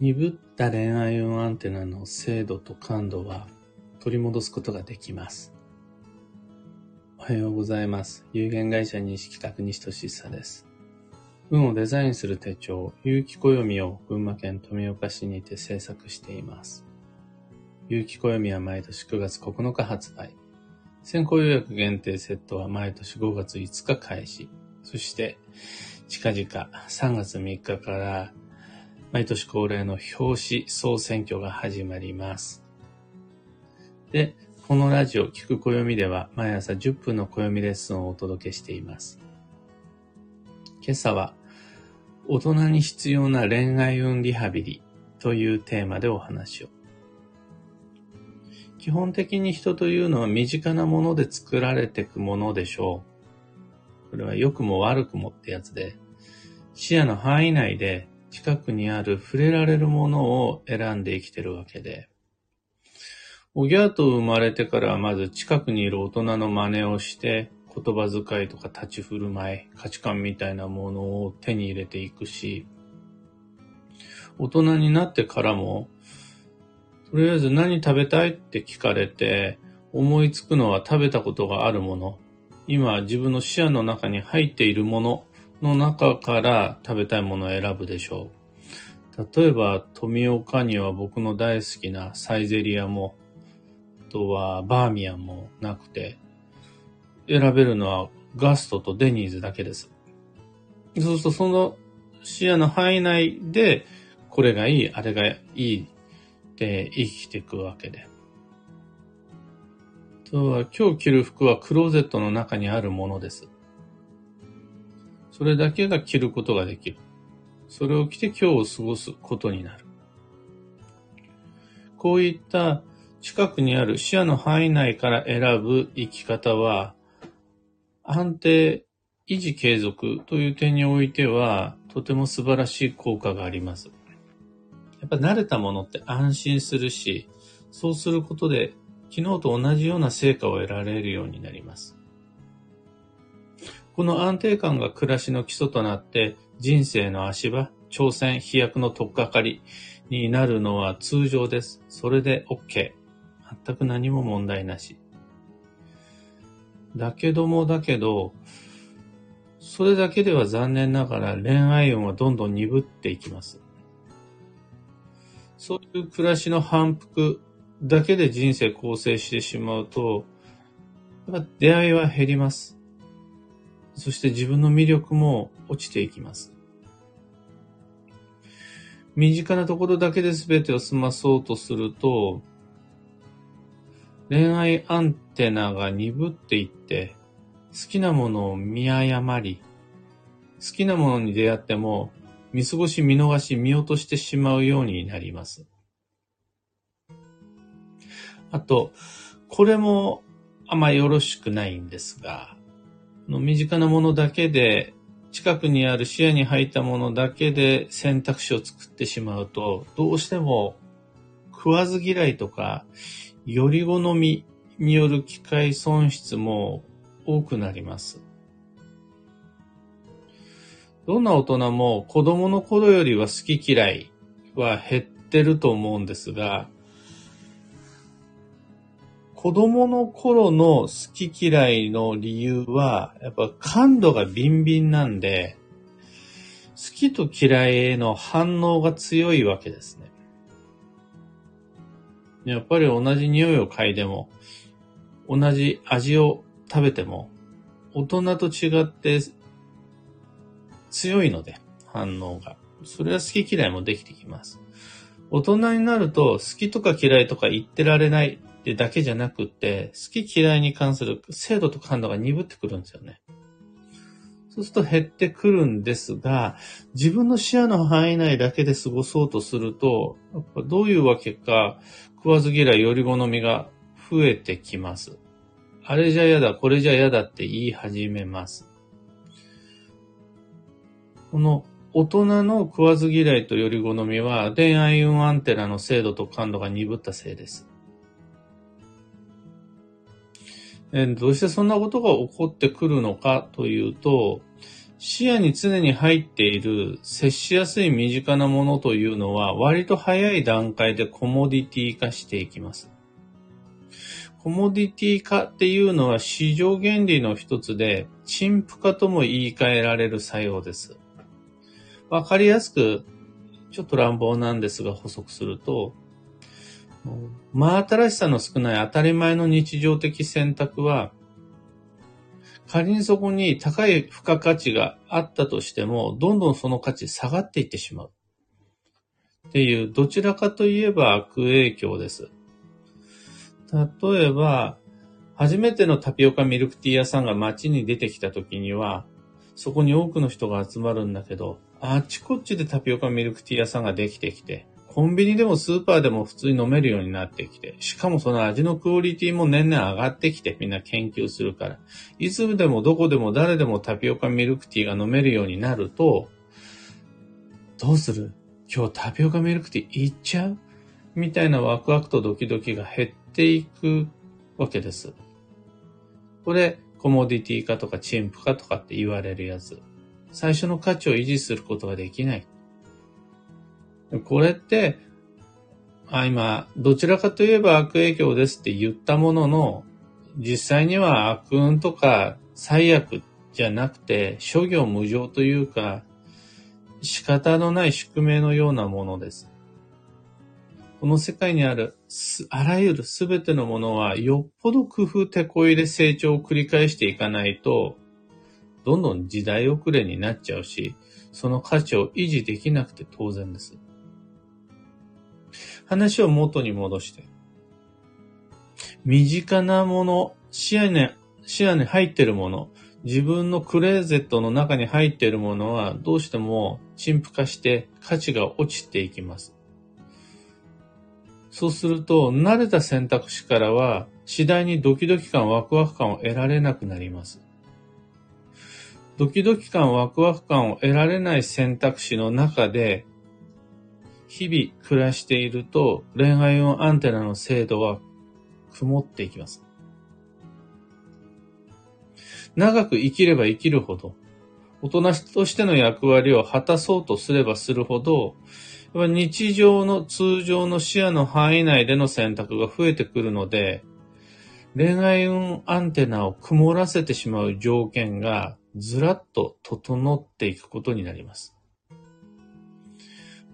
鈍った恋愛運アンテナの精度と感度は取り戻すことができます。おはようございます。有限会社認識企画西俊久です。運をデザインする手帳、有機暦を群馬県富岡市にて制作しています。有機暦は毎年9月9日発売。先行予約限定セットは毎年5月5日開始。そして、近々3月3日から毎年恒例の表紙総選挙が始まります。で、このラジオ、聞く暦では毎朝10分の暦レッスンをお届けしています。今朝は、大人に必要な恋愛運リハビリというテーマでお話を。基本的に人というのは身近なもので作られていくものでしょう。これは良くも悪くもってやつで、視野の範囲内で近くにある触れられるものを選んで生きてるわけで、おぎゃーと生まれてからはまず近くにいる大人の真似をして、言葉遣いとか立ち振る舞い、価値観みたいなものを手に入れていくし、大人になってからも、とりあえず何食べたいって聞かれて、思いつくのは食べたことがあるもの、今自分の視野の中に入っているものの中から食べたいものを選ぶでしょう。例えば、富岡には僕の大好きなサイゼリアも、あとはバーミヤンもなくて、選べるのはガストとデニーズだけです。そうするとその視野の範囲内で、これがいい、あれがいいって生きていくわけで。とは今日着る服はクローゼットの中にあるものです。それだけが着ることができる。それを着て今日を過ごすことになる。こういった近くにある視野の範囲内から選ぶ生き方は、安定、維持継続という点においては、とても素晴らしい効果があります。やっぱ慣れたものって安心するし、そうすることで昨日と同じような成果を得られるようになります。この安定感が暮らしの基礎となって人生の足場、挑戦、飛躍の取っかかりになるのは通常です。それで OK。全く何も問題なし。だけどもだけど、それだけでは残念ながら恋愛運はどんどん鈍っていきます。そういう暮らしの反復だけで人生構成してしまうと、出会いは減ります。そして自分の魅力も落ちていきます。身近なところだけで全てを済まそうとすると、恋愛アンテナが鈍っていって、好きなものを見誤り、好きなものに出会っても、見過ごし見逃し見落としてしまうようになります。あと、これもあまよろしくないんですが、の身近なものだけで、近くにある視野に入ったものだけで選択肢を作ってしまうと、どうしても食わず嫌いとか、より好みによる機会損失も多くなります。どんな大人も子供の頃よりは好き嫌いは減ってると思うんですが、子供の頃の好き嫌いの理由は、やっぱ感度がビンビンなんで、好きと嫌いへの反応が強いわけですね。やっぱり同じ匂いを嗅いでも、同じ味を食べても、大人と違って強いので、反応が。それは好き嫌いもできてきます。大人になると、好きとか嫌いとか言ってられないってだけじゃなくて、好き嫌いに関する精度と感度が鈍ってくるんですよね。そうすると減ってくるんですが、自分の視野の範囲内だけで過ごそうとすると、やっぱどういうわけか、食わず嫌い、より好みが増えてきます。あれじゃ嫌だ、これじゃ嫌だって言い始めます。この大人の食わず嫌いとより好みは恋愛運アンテナの精度と感度が鈍ったせいです。どうしてそんなことが起こってくるのかというと、視野に常に入っている接しやすい身近なものというのは割と早い段階でコモディティ化していきます。コモディティ化っていうのは市場原理の一つで、陳腐化とも言い換えられる作用です。わかりやすく、ちょっと乱暴なんですが補足すると、真新しさの少ない当たり前の日常的選択は、仮にそこに高い付加価値があったとしても、どんどんその価値下がっていってしまう。っていう、どちらかといえば悪影響です。例えば、初めてのタピオカミルクティー屋さんが街に出てきた時には、そこに多くの人が集まるんだけど、あっちこっちでタピオカミルクティー屋さんができてきて、コンビニでもスーパーでも普通に飲めるようになってきて、しかもその味のクオリティも年々上がってきてみんな研究するから、いつでもどこでも誰でもタピオカミルクティーが飲めるようになると、どうする？今日タピオカミルクティー行っちゃう？みたいなワクワクとドキドキが減っていくわけです。これ、コモディティ化とか陳腐化とかって言われるやつ。最初の価値を維持することができない。これって、あ、今、どちらかといえば悪影響ですって言ったものの、実際には悪運とか最悪じゃなくて、諸行無常というか、仕方のない宿命のようなものです。この世界にあるあらゆるすべてのものは、よっぽど工夫手こ入れ成長を繰り返していかないと、どんどん時代遅れになっちゃうし、その価値を維持できなくて当然です。話を元に戻して。身近なもの、視野に、視野に入っているもの、自分のクレーゼットの中に入っているものはどうしても陳腐化して価値が落ちていきます。そうすると、慣れた選択肢からは次第にドキドキ感、ワクワク感を得られなくなります。ドキドキ感、ワクワク感を得られない選択肢の中で日々暮らしていると恋愛運アンテナの精度は曇っていきます。長く生きれば生きるほど、大人としての役割を果たそうとすればするほど、日常の通常の視野の範囲内での選択が増えてくるので、恋愛運アンテナを曇らせてしまう条件がずらっと整っていくことになります。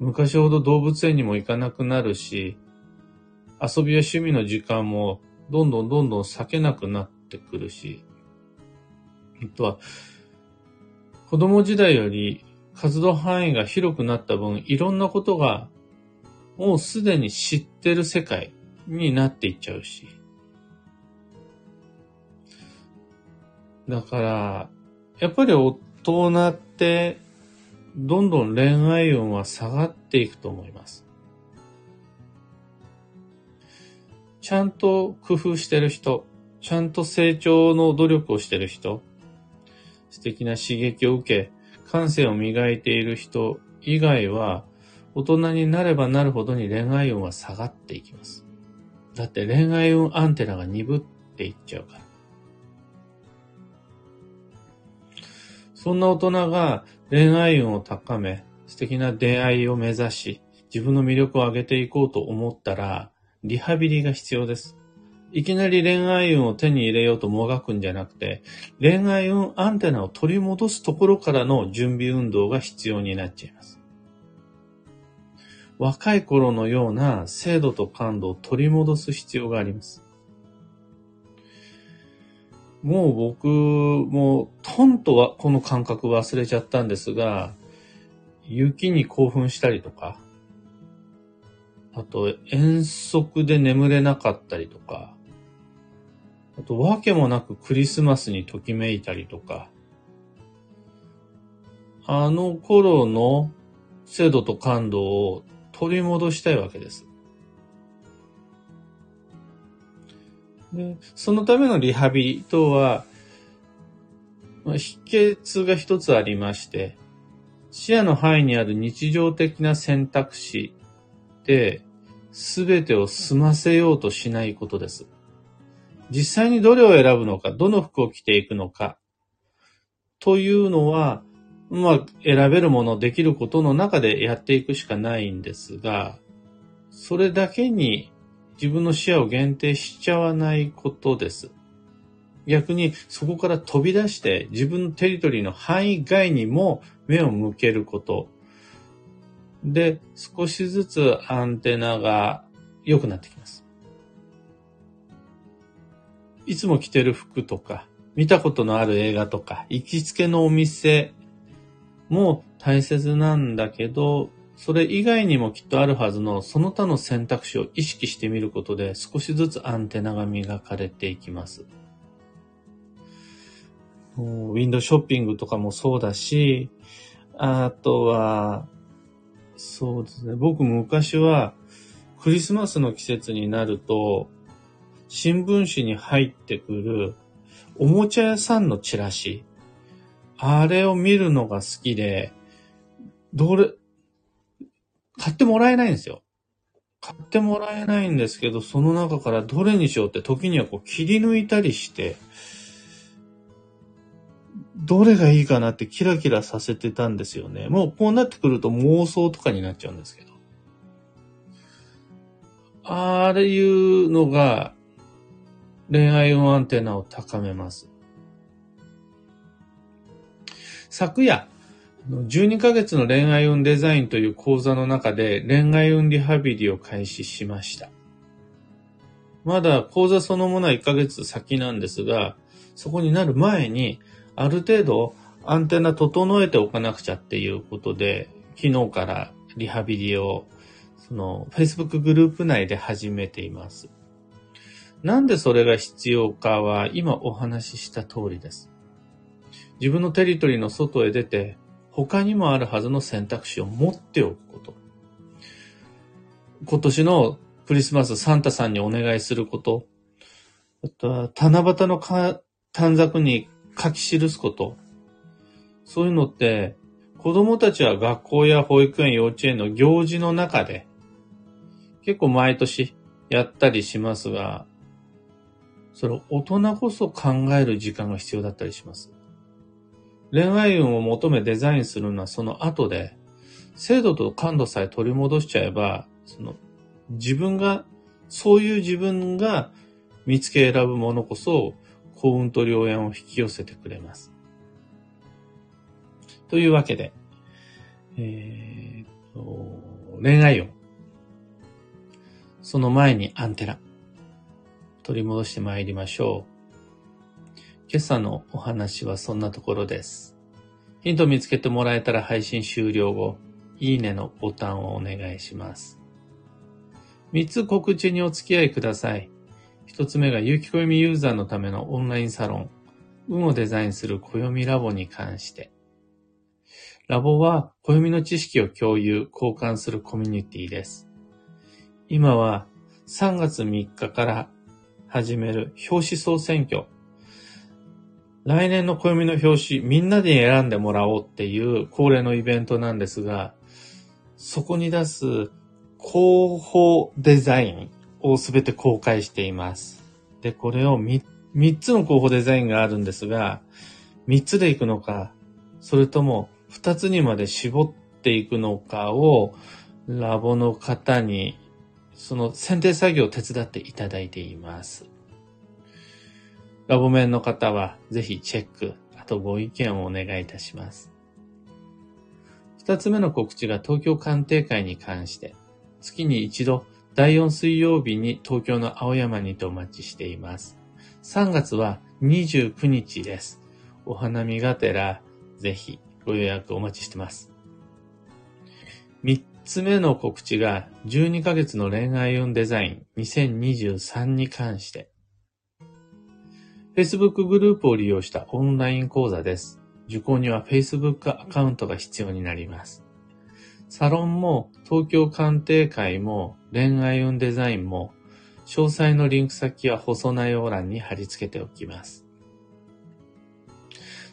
昔ほど動物園にも行かなくなるし、遊びや趣味の時間もどんどんどんどん避けなくなってくるし、あとは、子供時代より活動範囲が広くなった分、いろんなことがもうすでに知ってる世界になっていっちゃうし。だから、やっぱり大人ってどんどん恋愛運は下がっていくと思います。ちゃんと工夫してる人、ちゃんと成長の努力をしてる人、素敵な刺激を受け、感性を磨いている人以外は、大人になればなるほどに恋愛運は下がっていきます。だって恋愛運アンテナが鈍っていっちゃうから。そんな大人が恋愛運を高め、素敵な出会いを目指し、自分の魅力を上げていこうと思ったら、リハビリが必要です。いきなり恋愛運を手に入れようともがくんじゃなくて、恋愛運アンテナを取り戻すところからの準備運動が必要になっちゃいます。若い頃のような精度と感度を取り戻す必要があります。もう僕もトンとはこの感覚忘れちゃったんですが、雪に興奮したりとか、あと遠足で眠れなかったりとか、あとわけもなくクリスマスにときめいたりとか、あの頃の精度と感動を取り戻したいわけです。で、そのためのリハビリとは、まあ、秘訣が一つありまして、視野の範囲にある日常的な選択肢で、すべてを済ませようとしないことです。実際にどれを選ぶのか、どの服を着ていくのか、というのは、まあ、選べるもの、できることの中でやっていくしかないんですが、それだけに自分の視野を限定しちゃわないことです。逆にそこから飛び出して自分のテリトリーの範囲外にも目を向けること。で、少しずつアンテナが良くなってきます。いつも着てる服とか、見たことのある映画とか、行きつけのお店も大切なんだけど、それ以外にもきっとあるはずのその他の選択肢を意識してみることで少しずつアンテナが磨かれていきます。ウィンドウショッピングとかもそうだし、あとは、そうですね。僕昔はクリスマスの季節になると、新聞紙に入ってくるおもちゃ屋さんのチラシ。あれを見るのが好きで、どれ、買ってもらえないんですよ。買ってもらえないんですけど、その中からどれにしようって時にはこう切り抜いたりして、どれがいいかなってキラキラさせてたんですよね。もうこうなってくると妄想とかになっちゃうんですけど。あれいうのが恋愛運アンテナを高めます。昨夜、12ヶ月の恋愛運デザインという講座の中で恋愛運リハビリを開始しました。まだ講座そのものは1ヶ月先なんですが、そこになる前にある程度アンテナ整えておかなくちゃっていうことで、昨日からリハビリを、その、Facebook グループ内で始めています。なんでそれが必要かは、今お話しした通りです。自分のテリトリーの外へ出て、他にもあるはずの選択肢を持っておくこと。今年のクリスマスサンタさんにお願いすること。あとは、七夕のか短冊に書き記すこと。そういうのって、子供たちは学校や保育園、幼稚園の行事の中で、結構毎年やったりしますが、それ大人こそ考える時間が必要だったりします。恋愛運を求めデザインするのはその後で、精度と感度さえ取り戻しちゃえば、その自分が、そういう自分が見つけ選ぶものこそ幸運と良縁を引き寄せてくれます。というわけで、えー、恋愛運。その前にアンテナ。取り戻して参りましょう。今朝のお話はそんなところです。ヒント見つけてもらえたら配信終了後、いいねのボタンをお願いします。3つ告知にお付き合いください。一つ目が有機暦ユーザーのためのオンラインサロン、運をデザインする暦ラボに関して。ラボは暦の知識を共有、交換するコミュニティです。今は3月3日から始める表紙総選挙。来年の暦の表紙、みんなで選んでもらおうっていう恒例のイベントなんですが、そこに出す広報デザインをすべて公開しています。で、これを 3, つの候補デザインがあるんですが、3つでいくのか、それとも2つにまで絞っていくのかを、ラボの方に、その選定作業を手伝っていただいています。ラボ面の方はぜひチェック、あとご意見をお願いいたします。二つ目の告知が東京鑑定会に関して、月に一度第4水曜日に東京の青山にてお待ちしています。3月は29日です。お花見がてら、ぜひご予約お待ちしてます。3つ目の告知が12ヶ月の恋愛運デザイン2023に関して。Facebook グループを利用したオンライン講座です。受講には Facebook アカウントが必要になります。サロンも東京鑑定会も恋愛運デザインも詳細のリンク先は細内容欄に貼り付けておきます。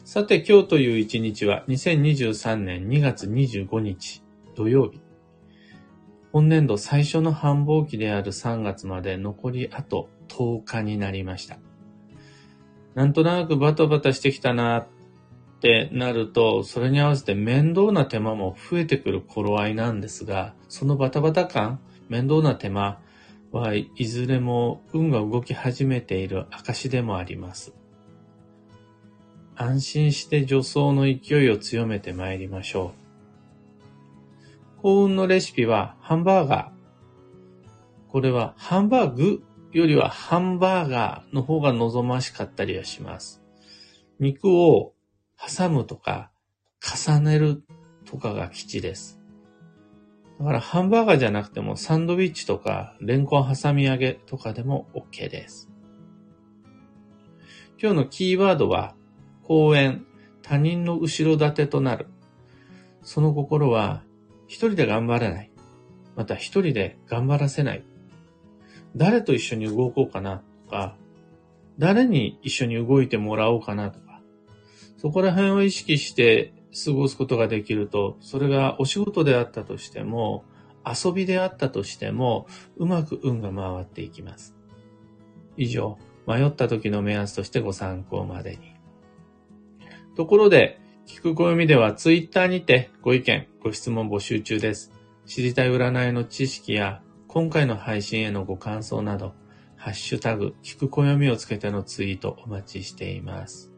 さて今日という一日は2023年2月25日土曜日。本年度最初の繁忙期である3月まで残りあと10日になりました。なんとなくバタバタしてきたなってなると、それに合わせて面倒な手間も増えてくる頃合いなんですが、そのバタバタ感、面倒な手間はいずれも運が動き始めている証でもあります。安心して助走の勢いを強めて参りましょう。幸運のレシピはハンバーガー。これはハンバーグよりはハンバーガーの方が望ましかったりはします。肉を挟むとか重ねるとかが基地です。だからハンバーガーじゃなくてもサンドイッチとかレンコン挟み揚げとかでも OK です。今日のキーワードは公園、他人の後ろ盾となる。その心は、一人で頑張れない。また一人で頑張らせない。誰と一緒に動こうかな？とか、誰に一緒に動いてもらおうかな？とか、そこら辺を意識して過ごすことができると、それがお仕事であったとしても、遊びであったとしても、うまく運が回っていきます。以上、迷った時の目安としてご参考までに。ところで、聞く暦ではツイッターにてご意見、ご質問募集中です。知りたい占いの知識や今回の配信へのご感想など、ハッシュタグ、聞く暦をつけてのツイートお待ちしています。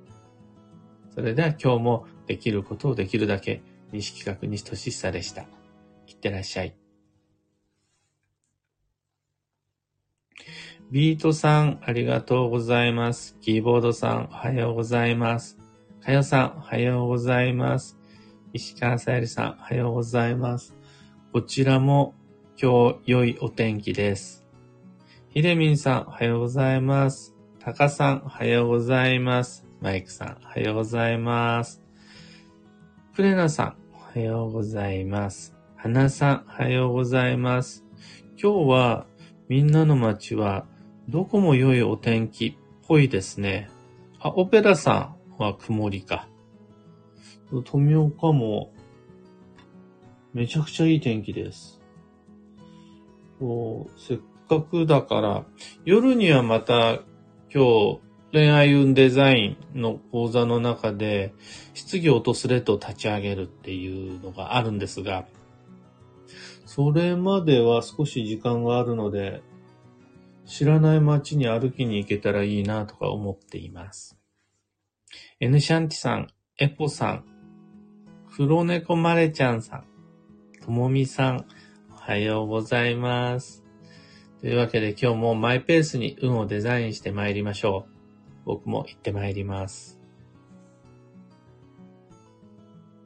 それでは今日もできることをできるだけ、西企画西俊久でした。いってらっしゃい。ビートさん、ありがとうございます。キーボードさん、おはようございます。かよさん、おはようございます。石川さゆりさん、おはようございます。こちらも今日良いお天気です。ひでみんさん、おはようございます。たかさん、おはようございます。マイクさん、おはようございます。プレナさん、おはようございます。はなさん、おはようございます。今日はみんなの街はどこも良いお天気っぽいですね。あ、オペラさん、は曇りか。富岡も、めちゃくちゃいい天気です。せっかくだから、夜にはまた今日、恋愛運デザインの講座の中で、質疑落とすレッドを立ち上げるっていうのがあるんですが、それまでは少し時間があるので、知らない街に歩きに行けたらいいなとか思っています。エヌシャンティさん、エポさん、黒猫マレちゃんさん、ともみさん、はようございます。というわけで今日もマイペースに運をデザインして参りましょう。僕も行って参ります。